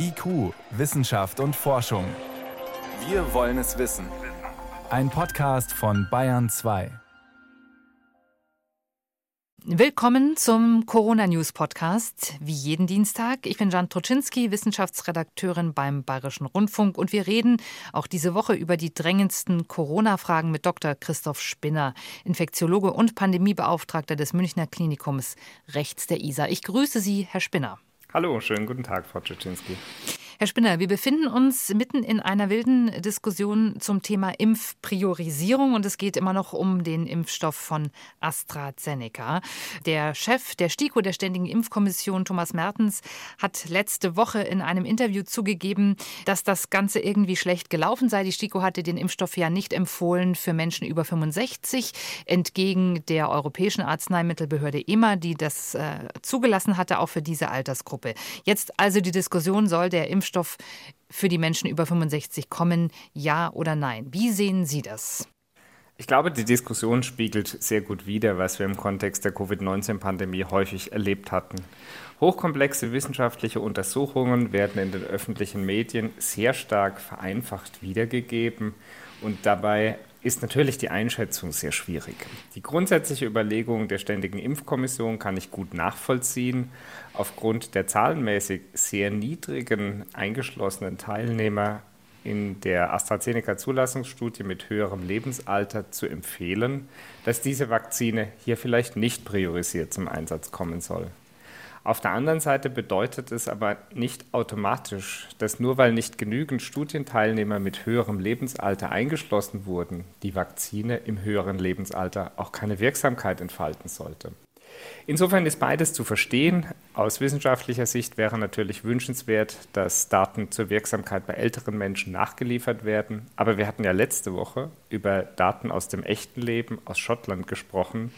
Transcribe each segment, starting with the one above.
IQ, Wissenschaft und Forschung. Wir wollen es wissen. Ein Podcast von Bayern 2. Willkommen zum Corona News Podcast, wie jeden Dienstag. Ich bin Jan Troczynski, Wissenschaftsredakteurin beim Bayerischen Rundfunk und wir reden auch diese Woche über die drängendsten Corona-Fragen mit Dr. Christoph Spinner, Infektiologe und Pandemiebeauftragter des Münchner Klinikums rechts der ISA. Ich grüße Sie, Herr Spinner. Hallo, schönen guten Tag, Frau Czuczynski. Herr Spinner, wir befinden uns mitten in einer wilden Diskussion zum Thema Impfpriorisierung und es geht immer noch um den Impfstoff von AstraZeneca. Der Chef der STIKO, der Ständigen Impfkommission, Thomas Mertens, hat letzte Woche in einem Interview zugegeben, dass das Ganze irgendwie schlecht gelaufen sei. Die STIKO hatte den Impfstoff ja nicht empfohlen für Menschen über 65, entgegen der Europäischen Arzneimittelbehörde EMA, die das äh, zugelassen hatte, auch für diese Altersgruppe. Jetzt also die Diskussion, soll der Impfstoff Impfstoff für die Menschen über 65 kommen, ja oder nein? Wie sehen Sie das? Ich glaube, die Diskussion spiegelt sehr gut wider, was wir im Kontext der Covid-19-Pandemie häufig erlebt hatten. Hochkomplexe wissenschaftliche Untersuchungen werden in den öffentlichen Medien sehr stark vereinfacht wiedergegeben und dabei ist natürlich die Einschätzung sehr schwierig. Die grundsätzliche Überlegung der Ständigen Impfkommission kann ich gut nachvollziehen. Aufgrund der zahlenmäßig sehr niedrigen eingeschlossenen Teilnehmer in der AstraZeneca-Zulassungsstudie mit höherem Lebensalter zu empfehlen, dass diese Vakzine hier vielleicht nicht priorisiert zum Einsatz kommen soll. Auf der anderen Seite bedeutet es aber nicht automatisch, dass nur weil nicht genügend Studienteilnehmer mit höherem Lebensalter eingeschlossen wurden, die Vakzine im höheren Lebensalter auch keine Wirksamkeit entfalten sollte. Insofern ist beides zu verstehen. Aus wissenschaftlicher Sicht wäre natürlich wünschenswert, dass Daten zur Wirksamkeit bei älteren Menschen nachgeliefert werden. Aber wir hatten ja letzte Woche über Daten aus dem echten Leben aus Schottland gesprochen,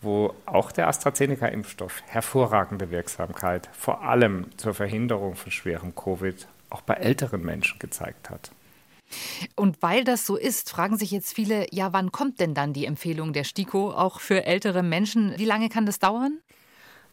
wo auch der AstraZeneca-Impfstoff hervorragende Wirksamkeit vor allem zur Verhinderung von schwerem Covid auch bei älteren Menschen gezeigt hat. Und weil das so ist, fragen sich jetzt viele, ja, wann kommt denn dann die Empfehlung der STIKO auch für ältere Menschen? Wie lange kann das dauern?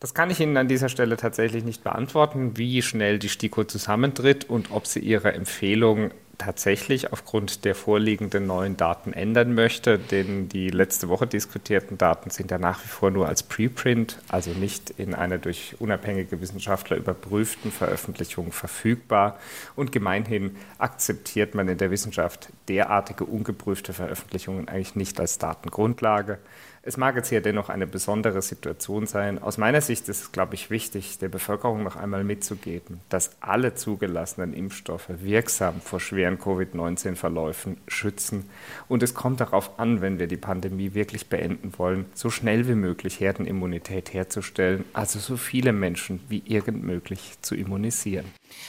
Das kann ich Ihnen an dieser Stelle tatsächlich nicht beantworten, wie schnell die STIKO zusammentritt und ob sie ihre Empfehlung tatsächlich aufgrund der vorliegenden neuen Daten ändern möchte, denn die letzte Woche diskutierten Daten sind ja nach wie vor nur als Preprint, also nicht in einer durch unabhängige Wissenschaftler überprüften Veröffentlichung verfügbar. Und gemeinhin akzeptiert man in der Wissenschaft derartige ungeprüfte Veröffentlichungen eigentlich nicht als Datengrundlage. Es mag jetzt hier dennoch eine besondere Situation sein. Aus meiner Sicht ist es, glaube ich, wichtig, der Bevölkerung noch einmal mitzugeben, dass alle zugelassenen Impfstoffe wirksam vor schweren Covid-19-Verläufen schützen. Und es kommt darauf an, wenn wir die Pandemie wirklich beenden wollen, so schnell wie möglich Herdenimmunität herzustellen, also so viele Menschen wie irgend möglich zu immunisieren.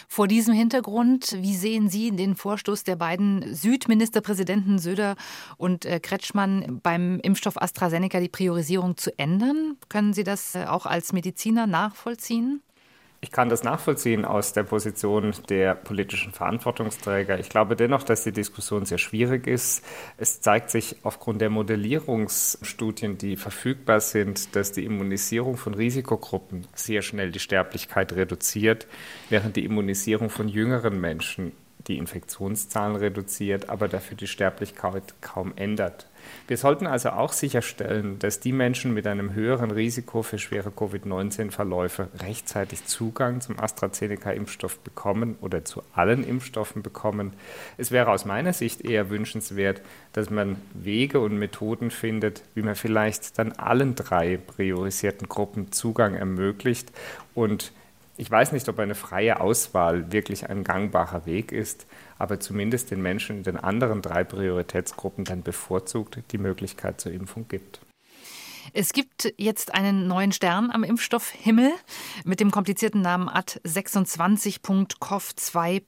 Vor diesem Hintergrund, wie sehen Sie den Vorstoß der beiden Südministerpräsidenten Söder und äh, Kretschmann beim Impfstoff AstraZeneca die Priorisierung zu ändern? Können Sie das äh, auch als Mediziner nachvollziehen? Ich kann das nachvollziehen aus der Position der politischen Verantwortungsträger. Ich glaube dennoch, dass die Diskussion sehr schwierig ist. Es zeigt sich aufgrund der Modellierungsstudien, die verfügbar sind, dass die Immunisierung von Risikogruppen sehr schnell die Sterblichkeit reduziert, während die Immunisierung von jüngeren Menschen die Infektionszahlen reduziert, aber dafür die Sterblichkeit kaum ändert. Wir sollten also auch sicherstellen, dass die Menschen mit einem höheren Risiko für schwere Covid-19-Verläufe rechtzeitig Zugang zum AstraZeneca-Impfstoff bekommen oder zu allen Impfstoffen bekommen. Es wäre aus meiner Sicht eher wünschenswert, dass man Wege und Methoden findet, wie man vielleicht dann allen drei priorisierten Gruppen Zugang ermöglicht und ich weiß nicht, ob eine freie Auswahl wirklich ein gangbarer Weg ist, aber zumindest den Menschen in den anderen drei Prioritätsgruppen dann bevorzugt die Möglichkeit zur Impfung gibt. Es gibt jetzt einen neuen Stern am Impfstoffhimmel mit dem komplizierten Namen AD26.COV2.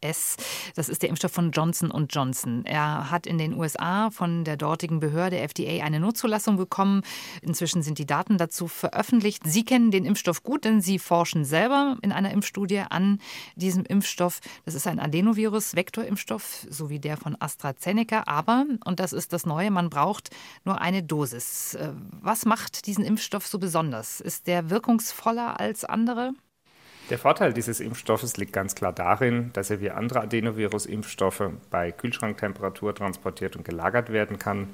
S. Das ist der Impfstoff von Johnson Johnson. Er hat in den USA von der dortigen Behörde FDA eine Notzulassung bekommen. Inzwischen sind die Daten dazu veröffentlicht. Sie kennen den Impfstoff gut, denn Sie forschen selber in einer Impfstudie an diesem Impfstoff. Das ist ein Adenovirus-Vektorimpfstoff, so wie der von AstraZeneca. Aber, und das ist das Neue, man braucht nur eine Dosis. Was macht diesen Impfstoff so besonders? Ist der wirkungsvoller als andere? Der Vorteil dieses Impfstoffes liegt ganz klar darin, dass er wie andere Adenovirus-Impfstoffe bei Kühlschranktemperatur transportiert und gelagert werden kann.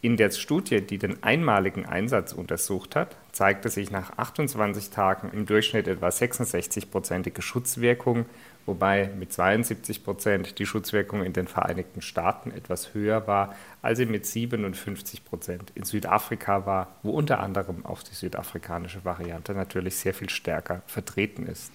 In der Studie, die den einmaligen Einsatz untersucht hat, zeigte sich nach 28 Tagen im Durchschnitt etwa 66-prozentige Schutzwirkung, wobei mit 72 Prozent die Schutzwirkung in den Vereinigten Staaten etwas höher war, als sie mit 57 Prozent in Südafrika war, wo unter anderem auch die südafrikanische Variante natürlich sehr viel stärker vertreten ist.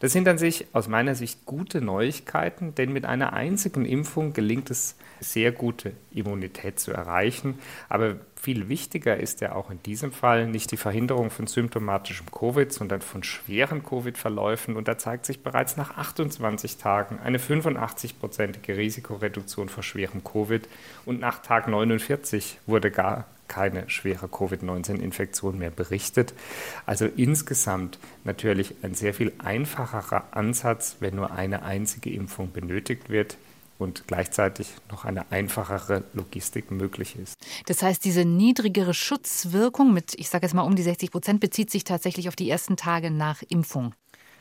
Das sind an sich aus meiner Sicht gute Neuigkeiten, denn mit einer einzigen Impfung gelingt es, sehr gute Immunität zu erreichen. Aber viel wichtiger ist ja auch in diesem Fall nicht die Verhinderung von symptomatischem Covid, sondern von schweren Covid-Verläufen. Und da zeigt sich bereits nach 28 Tagen eine 85-prozentige Risikoreduktion vor schwerem Covid. Und nach Tag 49 wurde gar keine schwere Covid-19-Infektion mehr berichtet. Also insgesamt natürlich ein sehr viel einfacherer Ansatz, wenn nur eine einzige Impfung benötigt wird und gleichzeitig noch eine einfachere Logistik möglich ist. Das heißt, diese niedrigere Schutzwirkung mit, ich sage jetzt mal um die 60 Prozent, bezieht sich tatsächlich auf die ersten Tage nach Impfung.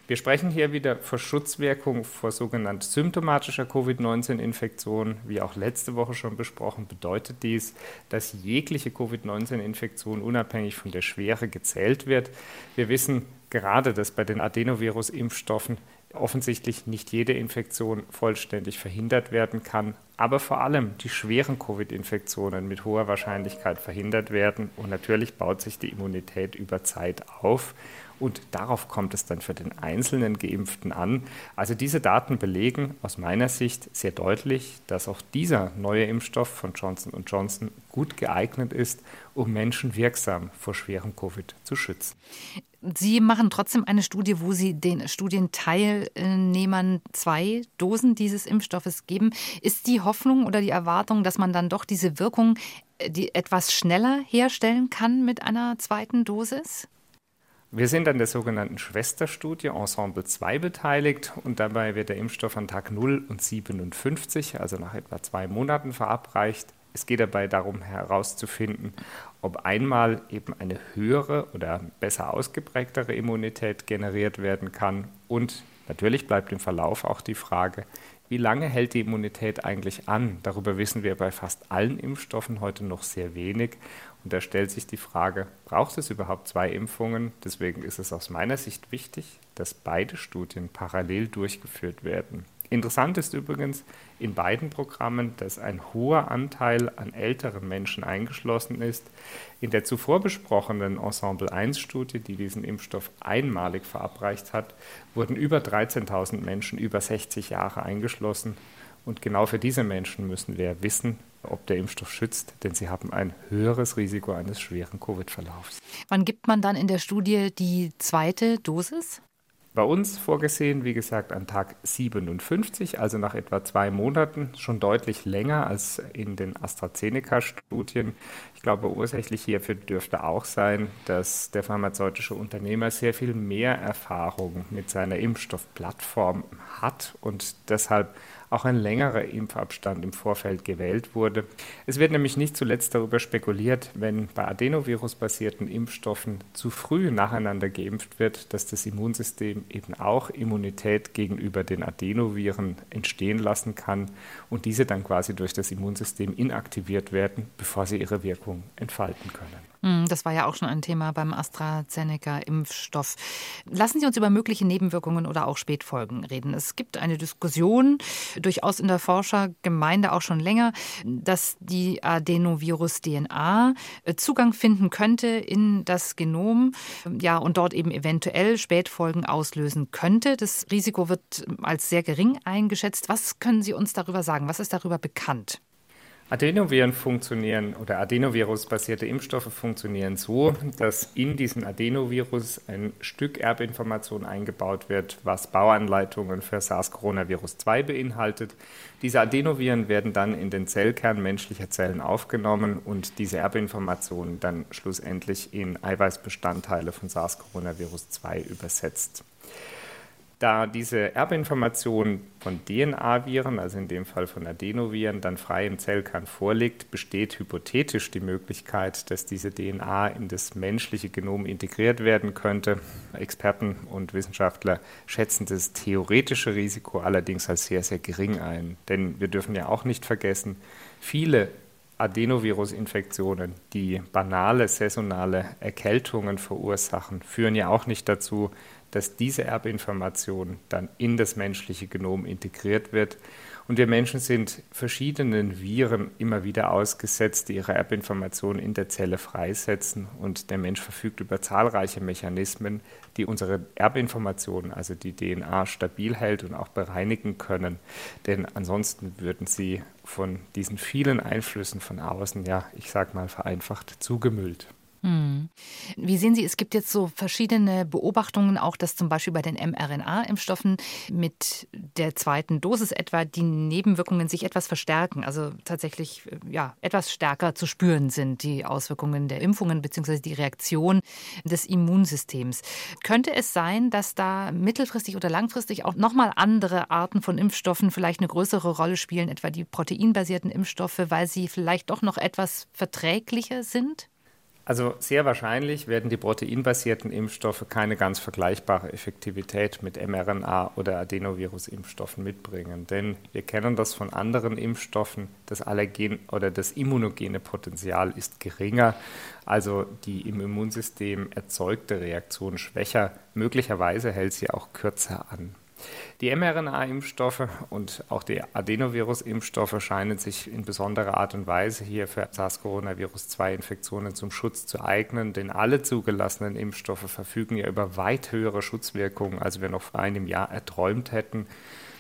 Wir sprechen hier wieder vor Schutzwirkung vor sogenannter symptomatischer Covid-19-Infektion. Wie auch letzte Woche schon besprochen, bedeutet dies, dass jegliche Covid-19-Infektion unabhängig von der Schwere gezählt wird. Wir wissen gerade, dass bei den Adenovirus-Impfstoffen offensichtlich nicht jede Infektion vollständig verhindert werden kann, aber vor allem die schweren Covid-Infektionen mit hoher Wahrscheinlichkeit verhindert werden. Und natürlich baut sich die Immunität über Zeit auf. Und darauf kommt es dann für den einzelnen Geimpften an. Also diese Daten belegen aus meiner Sicht sehr deutlich, dass auch dieser neue Impfstoff von Johnson Johnson gut geeignet ist, um Menschen wirksam vor schwerem Covid zu schützen. Sie machen trotzdem eine Studie, wo Sie den Studienteilnehmern zwei Dosen dieses Impfstoffes geben. Ist die Hoffnung oder die Erwartung, dass man dann doch diese Wirkung äh, die etwas schneller herstellen kann mit einer zweiten Dosis? Wir sind an der sogenannten Schwesterstudie Ensemble 2 beteiligt und dabei wird der Impfstoff an Tag 0 und 57, also nach etwa zwei Monaten, verabreicht. Es geht dabei darum herauszufinden, ob einmal eben eine höhere oder besser ausgeprägtere Immunität generiert werden kann. Und natürlich bleibt im Verlauf auch die Frage, wie lange hält die Immunität eigentlich an? Darüber wissen wir bei fast allen Impfstoffen heute noch sehr wenig. Und da stellt sich die Frage, braucht es überhaupt zwei Impfungen? Deswegen ist es aus meiner Sicht wichtig, dass beide Studien parallel durchgeführt werden. Interessant ist übrigens in beiden Programmen, dass ein hoher Anteil an älteren Menschen eingeschlossen ist. In der zuvor besprochenen Ensemble 1 Studie, die diesen Impfstoff einmalig verabreicht hat, wurden über 13.000 Menschen über 60 Jahre eingeschlossen. Und genau für diese Menschen müssen wir wissen, ob der Impfstoff schützt, denn sie haben ein höheres Risiko eines schweren Covid-Verlaufs. Wann gibt man dann in der Studie die zweite Dosis? Bei uns vorgesehen, wie gesagt, an Tag 57, also nach etwa zwei Monaten, schon deutlich länger als in den AstraZeneca-Studien. Ich glaube, ursächlich hierfür dürfte auch sein, dass der pharmazeutische Unternehmer sehr viel mehr Erfahrung mit seiner Impfstoffplattform hat und deshalb auch ein längerer Impfabstand im Vorfeld gewählt wurde. Es wird nämlich nicht zuletzt darüber spekuliert, wenn bei Adenovirus-basierten Impfstoffen zu früh nacheinander geimpft wird, dass das Immunsystem eben auch Immunität gegenüber den Adenoviren entstehen lassen kann und diese dann quasi durch das Immunsystem inaktiviert werden, bevor sie ihre Wirkung entfalten können. Hm, das war ja auch schon ein Thema beim AstraZeneca-Impfstoff. Lassen Sie uns über mögliche Nebenwirkungen oder auch Spätfolgen reden. Es gibt eine Diskussion, durchaus in der Forschergemeinde auch schon länger, dass die Adenovirus-DNA äh, Zugang finden könnte in das Genom ja, und dort eben eventuell Spätfolgen auslösen könnte. Das Risiko wird als sehr gering eingeschätzt. Was können Sie uns darüber sagen? Was ist darüber bekannt? Adenoviren funktionieren oder Adenovirus-basierte Impfstoffe funktionieren so, dass in diesen Adenovirus ein Stück Erbinformation eingebaut wird, was Bauanleitungen für SARS-Coronavirus-2 beinhaltet. Diese Adenoviren werden dann in den Zellkern menschlicher Zellen aufgenommen und diese Erbinformationen dann schlussendlich in Eiweißbestandteile von SARS-Coronavirus-2 übersetzt. Da diese Erbinformation von DNA-Viren, also in dem Fall von Adenoviren, dann frei im Zellkern vorliegt, besteht hypothetisch die Möglichkeit, dass diese DNA in das menschliche Genom integriert werden könnte. Experten und Wissenschaftler schätzen das theoretische Risiko allerdings als sehr, sehr gering ein. Denn wir dürfen ja auch nicht vergessen, viele Adenovirus-Infektionen, die banale saisonale Erkältungen verursachen, führen ja auch nicht dazu, dass diese Erbinformation dann in das menschliche Genom integriert wird. Und wir Menschen sind verschiedenen Viren immer wieder ausgesetzt, die ihre Erbinformation in der Zelle freisetzen. Und der Mensch verfügt über zahlreiche Mechanismen, die unsere Erbinformation, also die DNA, stabil hält und auch bereinigen können. Denn ansonsten würden sie von diesen vielen Einflüssen von außen, ja, ich sag mal vereinfacht, zugemüllt. Hm. Wie sehen Sie, es gibt jetzt so verschiedene Beobachtungen, auch dass zum Beispiel bei den mRNA-Impfstoffen mit der zweiten Dosis etwa die Nebenwirkungen sich etwas verstärken, also tatsächlich ja, etwas stärker zu spüren sind, die Auswirkungen der Impfungen bzw. die Reaktion des Immunsystems. Könnte es sein, dass da mittelfristig oder langfristig auch nochmal andere Arten von Impfstoffen vielleicht eine größere Rolle spielen, etwa die proteinbasierten Impfstoffe, weil sie vielleicht doch noch etwas verträglicher sind? Also sehr wahrscheinlich werden die proteinbasierten Impfstoffe keine ganz vergleichbare Effektivität mit mRNA oder Adenovirus-Impfstoffen mitbringen. Denn wir kennen das von anderen Impfstoffen, das Allergen oder das immunogene Potenzial ist geringer, also die im Immunsystem erzeugte Reaktion schwächer. Möglicherweise hält sie auch kürzer an. Die mRNA-Impfstoffe und auch die Adenovirus-Impfstoffe scheinen sich in besonderer Art und Weise hier für SARS-CoV-2-Infektionen zum Schutz zu eignen, denn alle zugelassenen Impfstoffe verfügen ja über weit höhere Schutzwirkungen, als wir noch vor einem Jahr erträumt hätten.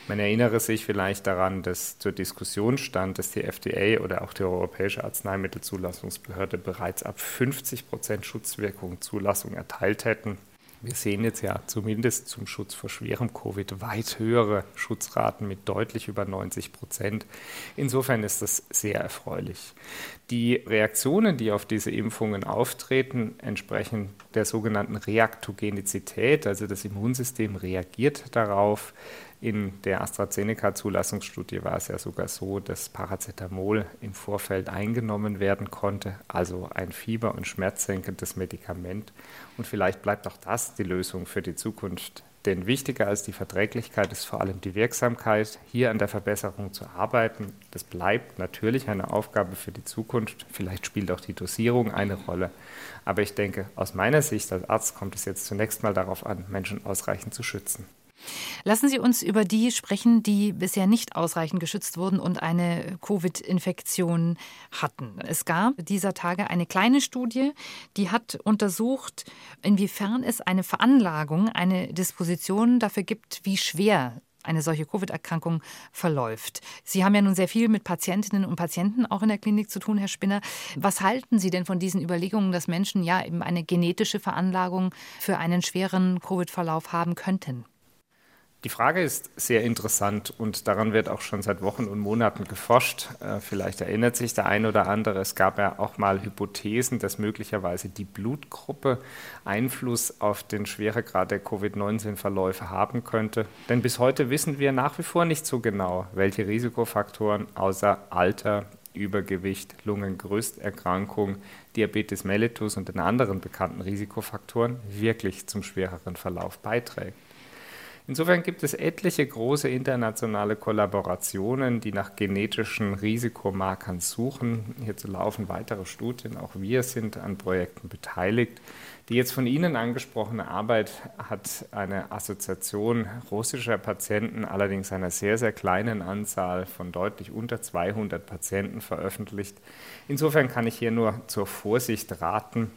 Man erinnere sich vielleicht daran, dass zur Diskussion stand, dass die FDA oder auch die Europäische Arzneimittelzulassungsbehörde bereits ab 50 Prozent Schutzwirkung Zulassung erteilt hätten. Wir sehen jetzt ja zumindest zum Schutz vor schwerem Covid weit höhere Schutzraten mit deutlich über 90 Prozent. Insofern ist das sehr erfreulich. Die Reaktionen, die auf diese Impfungen auftreten, entsprechen der sogenannten Reaktogenizität, also das Immunsystem reagiert darauf. In der AstraZeneca-Zulassungsstudie war es ja sogar so, dass Paracetamol im Vorfeld eingenommen werden konnte, also ein fieber- und schmerzsenkendes Medikament. Und vielleicht bleibt auch das die Lösung für die Zukunft. Denn wichtiger als die Verträglichkeit ist vor allem die Wirksamkeit, hier an der Verbesserung zu arbeiten. Das bleibt natürlich eine Aufgabe für die Zukunft. Vielleicht spielt auch die Dosierung eine Rolle. Aber ich denke, aus meiner Sicht als Arzt kommt es jetzt zunächst mal darauf an, Menschen ausreichend zu schützen. Lassen Sie uns über die sprechen, die bisher nicht ausreichend geschützt wurden und eine Covid-Infektion hatten. Es gab dieser Tage eine kleine Studie, die hat untersucht, inwiefern es eine Veranlagung, eine Disposition dafür gibt, wie schwer eine solche Covid-Erkrankung verläuft. Sie haben ja nun sehr viel mit Patientinnen und Patienten auch in der Klinik zu tun, Herr Spinner. Was halten Sie denn von diesen Überlegungen, dass Menschen ja eben eine genetische Veranlagung für einen schweren Covid-Verlauf haben könnten? Die Frage ist sehr interessant und daran wird auch schon seit Wochen und Monaten geforscht. Äh, vielleicht erinnert sich der eine oder andere, es gab ja auch mal Hypothesen, dass möglicherweise die Blutgruppe Einfluss auf den Schweregrad der Covid-19-Verläufe haben könnte. Denn bis heute wissen wir nach wie vor nicht so genau, welche Risikofaktoren außer Alter, Übergewicht, Lungengrößterkrankung, Diabetes mellitus und den anderen bekannten Risikofaktoren wirklich zum schwereren Verlauf beiträgt. Insofern gibt es etliche große internationale Kollaborationen, die nach genetischen Risikomarkern suchen. Hierzu laufen weitere Studien. Auch wir sind an Projekten beteiligt. Die jetzt von Ihnen angesprochene Arbeit hat eine Assoziation russischer Patienten, allerdings einer sehr, sehr kleinen Anzahl von deutlich unter 200 Patienten veröffentlicht. Insofern kann ich hier nur zur Vorsicht raten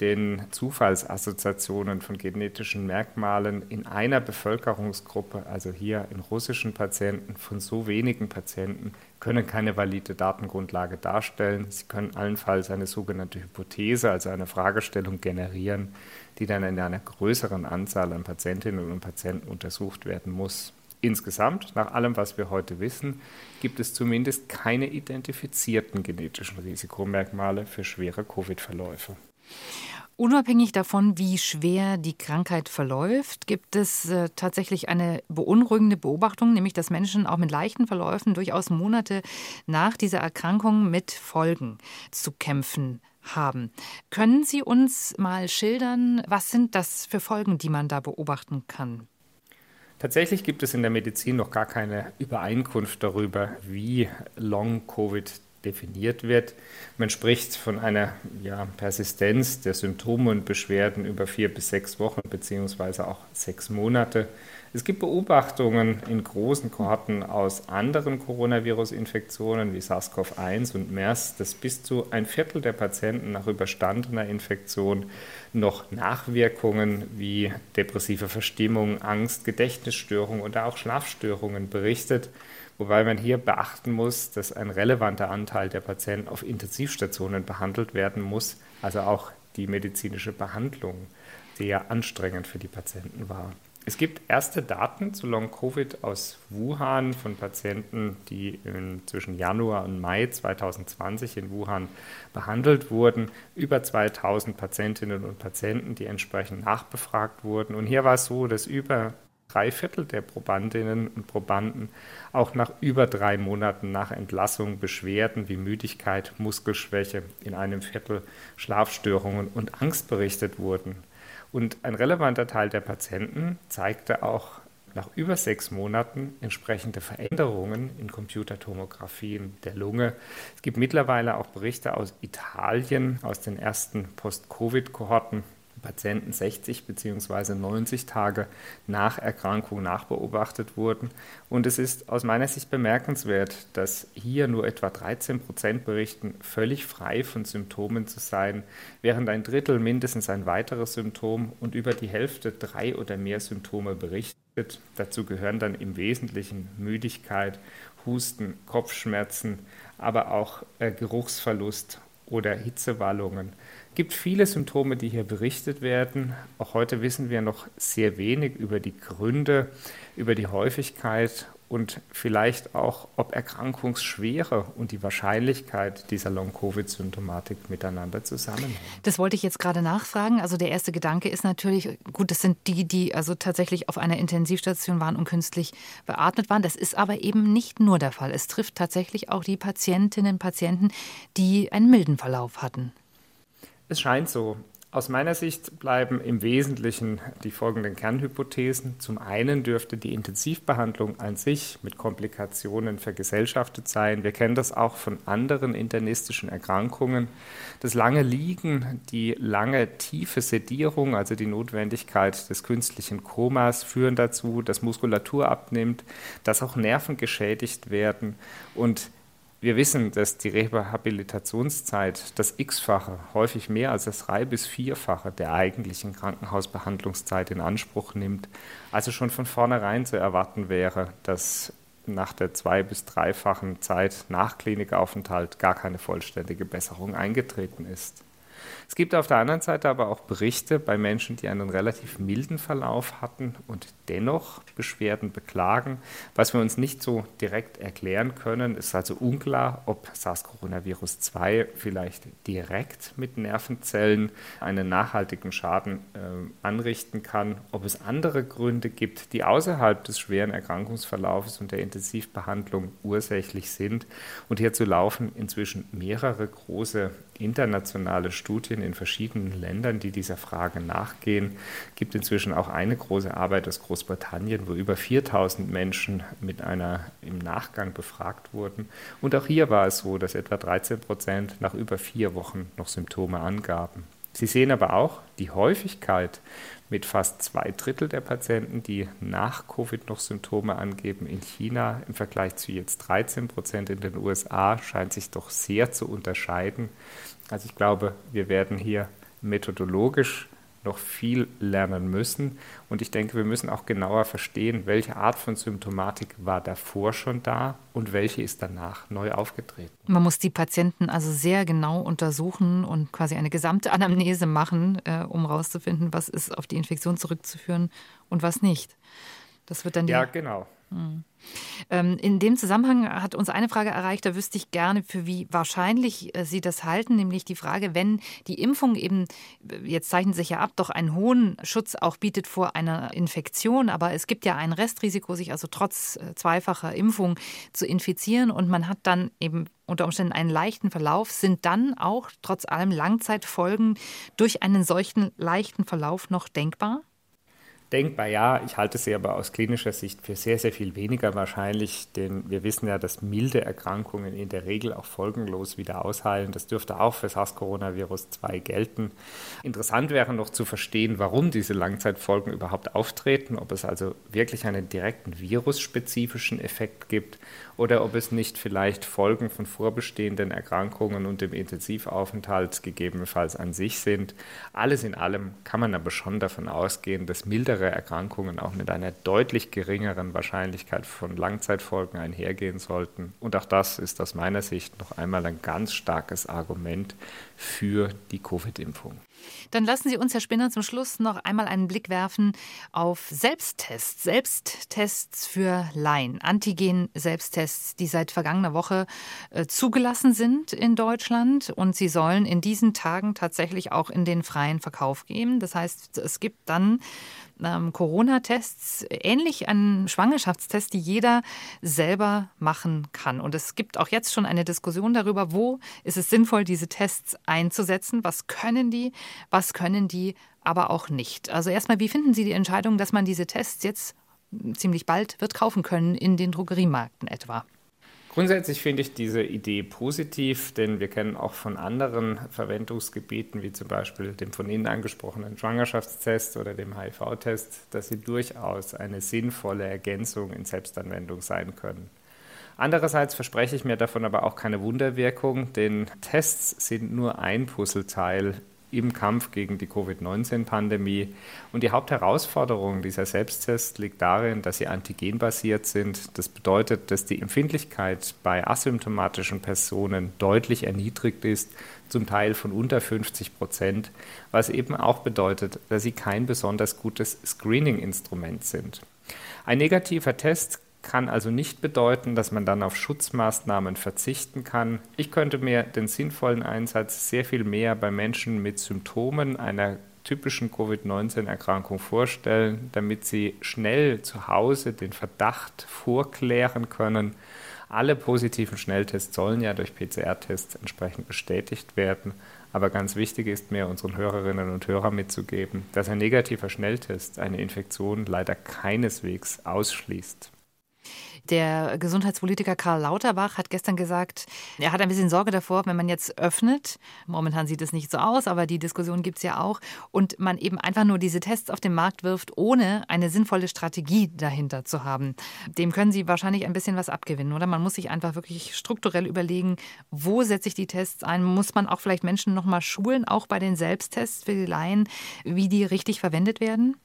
den Zufallsassoziationen von genetischen Merkmalen in einer Bevölkerungsgruppe, also hier in russischen Patienten, von so wenigen Patienten, können keine valide Datengrundlage darstellen. Sie können allenfalls eine sogenannte Hypothese, also eine Fragestellung generieren, die dann in einer größeren Anzahl an Patientinnen und Patienten untersucht werden muss. Insgesamt, nach allem, was wir heute wissen, gibt es zumindest keine identifizierten genetischen Risikomerkmale für schwere Covid-Verläufe. Unabhängig davon, wie schwer die Krankheit verläuft, gibt es äh, tatsächlich eine beunruhigende Beobachtung, nämlich dass Menschen auch mit leichten Verläufen durchaus Monate nach dieser Erkrankung mit Folgen zu kämpfen haben. Können Sie uns mal schildern, was sind das für Folgen, die man da beobachten kann? Tatsächlich gibt es in der Medizin noch gar keine Übereinkunft darüber, wie Long-Covid definiert wird. Man spricht von einer ja, Persistenz der Symptome und Beschwerden über vier bis sechs Wochen beziehungsweise auch sechs Monate. Es gibt Beobachtungen in großen Kohorten aus anderen Coronavirus-Infektionen wie SARS-CoV-1 und MERS, dass bis zu ein Viertel der Patienten nach überstandener Infektion noch Nachwirkungen wie depressive Verstimmung, Angst, Gedächtnisstörungen oder auch Schlafstörungen berichtet. Wobei man hier beachten muss, dass ein relevanter Anteil der Patienten auf Intensivstationen behandelt werden muss, also auch die medizinische Behandlung sehr anstrengend für die Patienten war. Es gibt erste Daten zu Long-Covid aus Wuhan von Patienten, die zwischen Januar und Mai 2020 in Wuhan behandelt wurden. Über 2000 Patientinnen und Patienten, die entsprechend nachbefragt wurden. Und hier war es so, dass über drei Viertel der Probandinnen und Probanden auch nach über drei Monaten nach Entlassung Beschwerden wie Müdigkeit, Muskelschwäche, in einem Viertel Schlafstörungen und Angst berichtet wurden. Und ein relevanter Teil der Patienten zeigte auch nach über sechs Monaten entsprechende Veränderungen in Computertomographien der Lunge. Es gibt mittlerweile auch Berichte aus Italien, aus den ersten Post-Covid-Kohorten, Patienten 60 bzw. 90 Tage nach Erkrankung nachbeobachtet wurden. Und es ist aus meiner Sicht bemerkenswert, dass hier nur etwa 13 Prozent berichten, völlig frei von Symptomen zu sein, während ein Drittel mindestens ein weiteres Symptom und über die Hälfte drei oder mehr Symptome berichtet. Dazu gehören dann im Wesentlichen Müdigkeit, Husten, Kopfschmerzen, aber auch äh, Geruchsverlust oder Hitzewallungen gibt viele Symptome, die hier berichtet werden. Auch heute wissen wir noch sehr wenig über die Gründe, über die Häufigkeit und vielleicht auch, ob Erkrankungsschwere und die Wahrscheinlichkeit dieser Long-Covid-Symptomatik miteinander zusammenhängen. Das wollte ich jetzt gerade nachfragen. Also der erste Gedanke ist natürlich, gut, das sind die, die also tatsächlich auf einer Intensivstation waren und künstlich beatmet waren. Das ist aber eben nicht nur der Fall. Es trifft tatsächlich auch die Patientinnen und Patienten, die einen milden Verlauf hatten. Es scheint so. Aus meiner Sicht bleiben im Wesentlichen die folgenden Kernhypothesen. Zum einen dürfte die Intensivbehandlung an sich mit Komplikationen vergesellschaftet sein. Wir kennen das auch von anderen internistischen Erkrankungen. Das lange Liegen, die lange tiefe Sedierung, also die Notwendigkeit des künstlichen Komas, führen dazu, dass Muskulatur abnimmt, dass auch Nerven geschädigt werden und wir wissen, dass die Rehabilitationszeit das x-fache, häufig mehr als das drei- bis vierfache der eigentlichen Krankenhausbehandlungszeit in Anspruch nimmt. Also schon von vornherein zu erwarten wäre, dass nach der zwei- bis dreifachen Zeit nach Klinikaufenthalt gar keine vollständige Besserung eingetreten ist. Es gibt auf der anderen Seite aber auch Berichte bei Menschen, die einen relativ milden Verlauf hatten und dennoch Beschwerden beklagen. Was wir uns nicht so direkt erklären können, ist also unklar, ob SARS-Coronavirus 2 vielleicht direkt mit Nervenzellen einen nachhaltigen Schaden äh, anrichten kann, ob es andere Gründe gibt, die außerhalb des schweren Erkrankungsverlaufs und der Intensivbehandlung ursächlich sind. Und hierzu laufen inzwischen mehrere große internationale Studien in verschiedenen Ländern, die dieser Frage nachgehen. Es gibt inzwischen auch eine große Arbeit aus Großbritannien, wo über 4000 Menschen mit einer im Nachgang befragt wurden. Und auch hier war es so, dass etwa 13 Prozent nach über vier Wochen noch Symptome angaben. Sie sehen aber auch die Häufigkeit mit fast zwei Drittel der Patienten, die nach Covid noch Symptome angeben in China im Vergleich zu jetzt 13 Prozent in den USA scheint sich doch sehr zu unterscheiden. Also ich glaube, wir werden hier methodologisch noch viel lernen müssen. Und ich denke, wir müssen auch genauer verstehen, welche Art von Symptomatik war davor schon da und welche ist danach neu aufgetreten. Man muss die Patienten also sehr genau untersuchen und quasi eine gesamte Anamnese machen, äh, um herauszufinden, was ist auf die Infektion zurückzuführen und was nicht. Das wird dann ja, genau. Hm. Ähm, in dem Zusammenhang hat uns eine Frage erreicht, da wüsste ich gerne, für wie wahrscheinlich äh, Sie das halten, nämlich die Frage, wenn die Impfung eben, äh, jetzt zeichnet sich ja ab, doch einen hohen Schutz auch bietet vor einer Infektion, aber es gibt ja ein Restrisiko, sich also trotz äh, zweifacher Impfung zu infizieren und man hat dann eben unter Umständen einen leichten Verlauf, sind dann auch trotz allem Langzeitfolgen durch einen solchen leichten Verlauf noch denkbar? Denkbar ja, ich halte sie aber aus klinischer Sicht für sehr, sehr viel weniger wahrscheinlich, denn wir wissen ja, dass milde Erkrankungen in der Regel auch folgenlos wieder ausheilen. Das dürfte auch für SARS-Coronavirus 2 gelten. Interessant wäre noch zu verstehen, warum diese Langzeitfolgen überhaupt auftreten, ob es also wirklich einen direkten virusspezifischen Effekt gibt oder ob es nicht vielleicht Folgen von vorbestehenden Erkrankungen und dem Intensivaufenthalt gegebenenfalls an sich sind. Alles in allem kann man aber schon davon ausgehen, dass mildere Erkrankungen auch mit einer deutlich geringeren Wahrscheinlichkeit von Langzeitfolgen einhergehen sollten. Und auch das ist aus meiner Sicht noch einmal ein ganz starkes Argument für die Covid-Impfung. Dann lassen Sie uns, Herr Spinner, zum Schluss noch einmal einen Blick werfen auf Selbsttests. Selbsttests für Laien, Antigen-Selbsttests, die seit vergangener Woche äh, zugelassen sind in Deutschland. Und sie sollen in diesen Tagen tatsächlich auch in den freien Verkauf gehen. Das heißt, es gibt dann ähm, Corona-Tests, ähnlich an Schwangerschaftstests, die jeder selber machen kann. Und es gibt auch jetzt schon eine Diskussion darüber, wo ist es sinnvoll, diese Tests einzusetzen, was können die, was können die aber auch nicht. Also erstmal, wie finden Sie die Entscheidung, dass man diese Tests jetzt ziemlich bald wird kaufen können in den Drogeriemärkten etwa? Grundsätzlich finde ich diese Idee positiv, denn wir kennen auch von anderen Verwendungsgebieten, wie zum Beispiel dem von Ihnen angesprochenen Schwangerschaftstest oder dem HIV-Test, dass sie durchaus eine sinnvolle Ergänzung in Selbstanwendung sein können. Andererseits verspreche ich mir davon aber auch keine Wunderwirkung, denn Tests sind nur ein Puzzleteil im Kampf gegen die Covid-19-Pandemie. Und die Hauptherausforderung dieser Selbsttests liegt darin, dass sie antigenbasiert sind. Das bedeutet, dass die Empfindlichkeit bei asymptomatischen Personen deutlich erniedrigt ist, zum Teil von unter 50 Prozent, was eben auch bedeutet, dass sie kein besonders gutes Screening-Instrument sind. Ein negativer Test kann also nicht bedeuten, dass man dann auf Schutzmaßnahmen verzichten kann. Ich könnte mir den sinnvollen Einsatz sehr viel mehr bei Menschen mit Symptomen einer typischen Covid-19-Erkrankung vorstellen, damit sie schnell zu Hause den Verdacht vorklären können. Alle positiven Schnelltests sollen ja durch PCR-Tests entsprechend bestätigt werden. Aber ganz wichtig ist mir, unseren Hörerinnen und Hörern mitzugeben, dass ein negativer Schnelltest eine Infektion leider keineswegs ausschließt. Der Gesundheitspolitiker Karl Lauterbach hat gestern gesagt, er hat ein bisschen Sorge davor, wenn man jetzt öffnet. Momentan sieht es nicht so aus, aber die Diskussion gibt es ja auch. Und man eben einfach nur diese Tests auf den Markt wirft, ohne eine sinnvolle Strategie dahinter zu haben. Dem können Sie wahrscheinlich ein bisschen was abgewinnen, oder? Man muss sich einfach wirklich strukturell überlegen, wo setze ich die Tests ein? Muss man auch vielleicht Menschen nochmal schulen, auch bei den Selbsttests für die Laien, wie die richtig verwendet werden?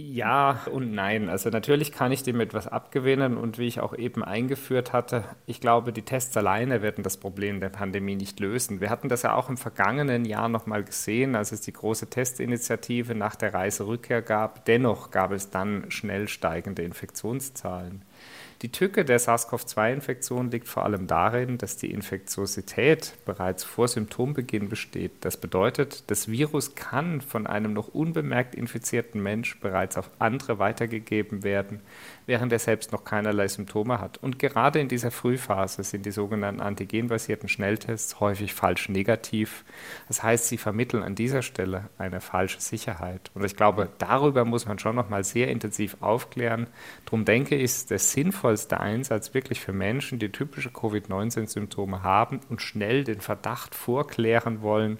Ja und nein. Also natürlich kann ich dem etwas abgewinnen und wie ich auch eben eingeführt hatte, ich glaube, die Tests alleine werden das Problem der Pandemie nicht lösen. Wir hatten das ja auch im vergangenen Jahr nochmal gesehen, als es die große Testinitiative nach der Reiserückkehr gab. Dennoch gab es dann schnell steigende Infektionszahlen. Die Tücke der SARS-CoV-2-Infektion liegt vor allem darin, dass die Infektiosität bereits vor Symptombeginn besteht. Das bedeutet, das Virus kann von einem noch unbemerkt infizierten Mensch bereits auf andere weitergegeben werden, während er selbst noch keinerlei Symptome hat. Und gerade in dieser Frühphase sind die sogenannten antigenbasierten Schnelltests häufig falsch negativ. Das heißt, sie vermitteln an dieser Stelle eine falsche Sicherheit. Und ich glaube, darüber muss man schon noch mal sehr intensiv aufklären. Darum denke ich, der sinnvoll sinnvollste Einsatz wirklich für Menschen, die typische Covid-19-Symptome haben und schnell den Verdacht vorklären wollen.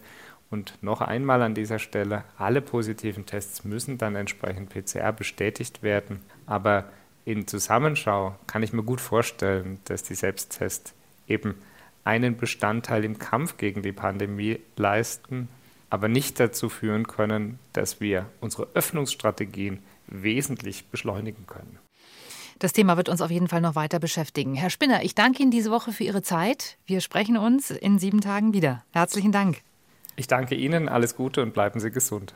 Und noch einmal an dieser Stelle, alle positiven Tests müssen dann entsprechend PCR bestätigt werden. Aber in Zusammenschau kann ich mir gut vorstellen, dass die Selbsttests eben einen Bestandteil im Kampf gegen die Pandemie leisten, aber nicht dazu führen können, dass wir unsere Öffnungsstrategien wesentlich beschleunigen können. Das Thema wird uns auf jeden Fall noch weiter beschäftigen. Herr Spinner, ich danke Ihnen diese Woche für Ihre Zeit. Wir sprechen uns in sieben Tagen wieder. Herzlichen Dank. Ich danke Ihnen, alles Gute und bleiben Sie gesund.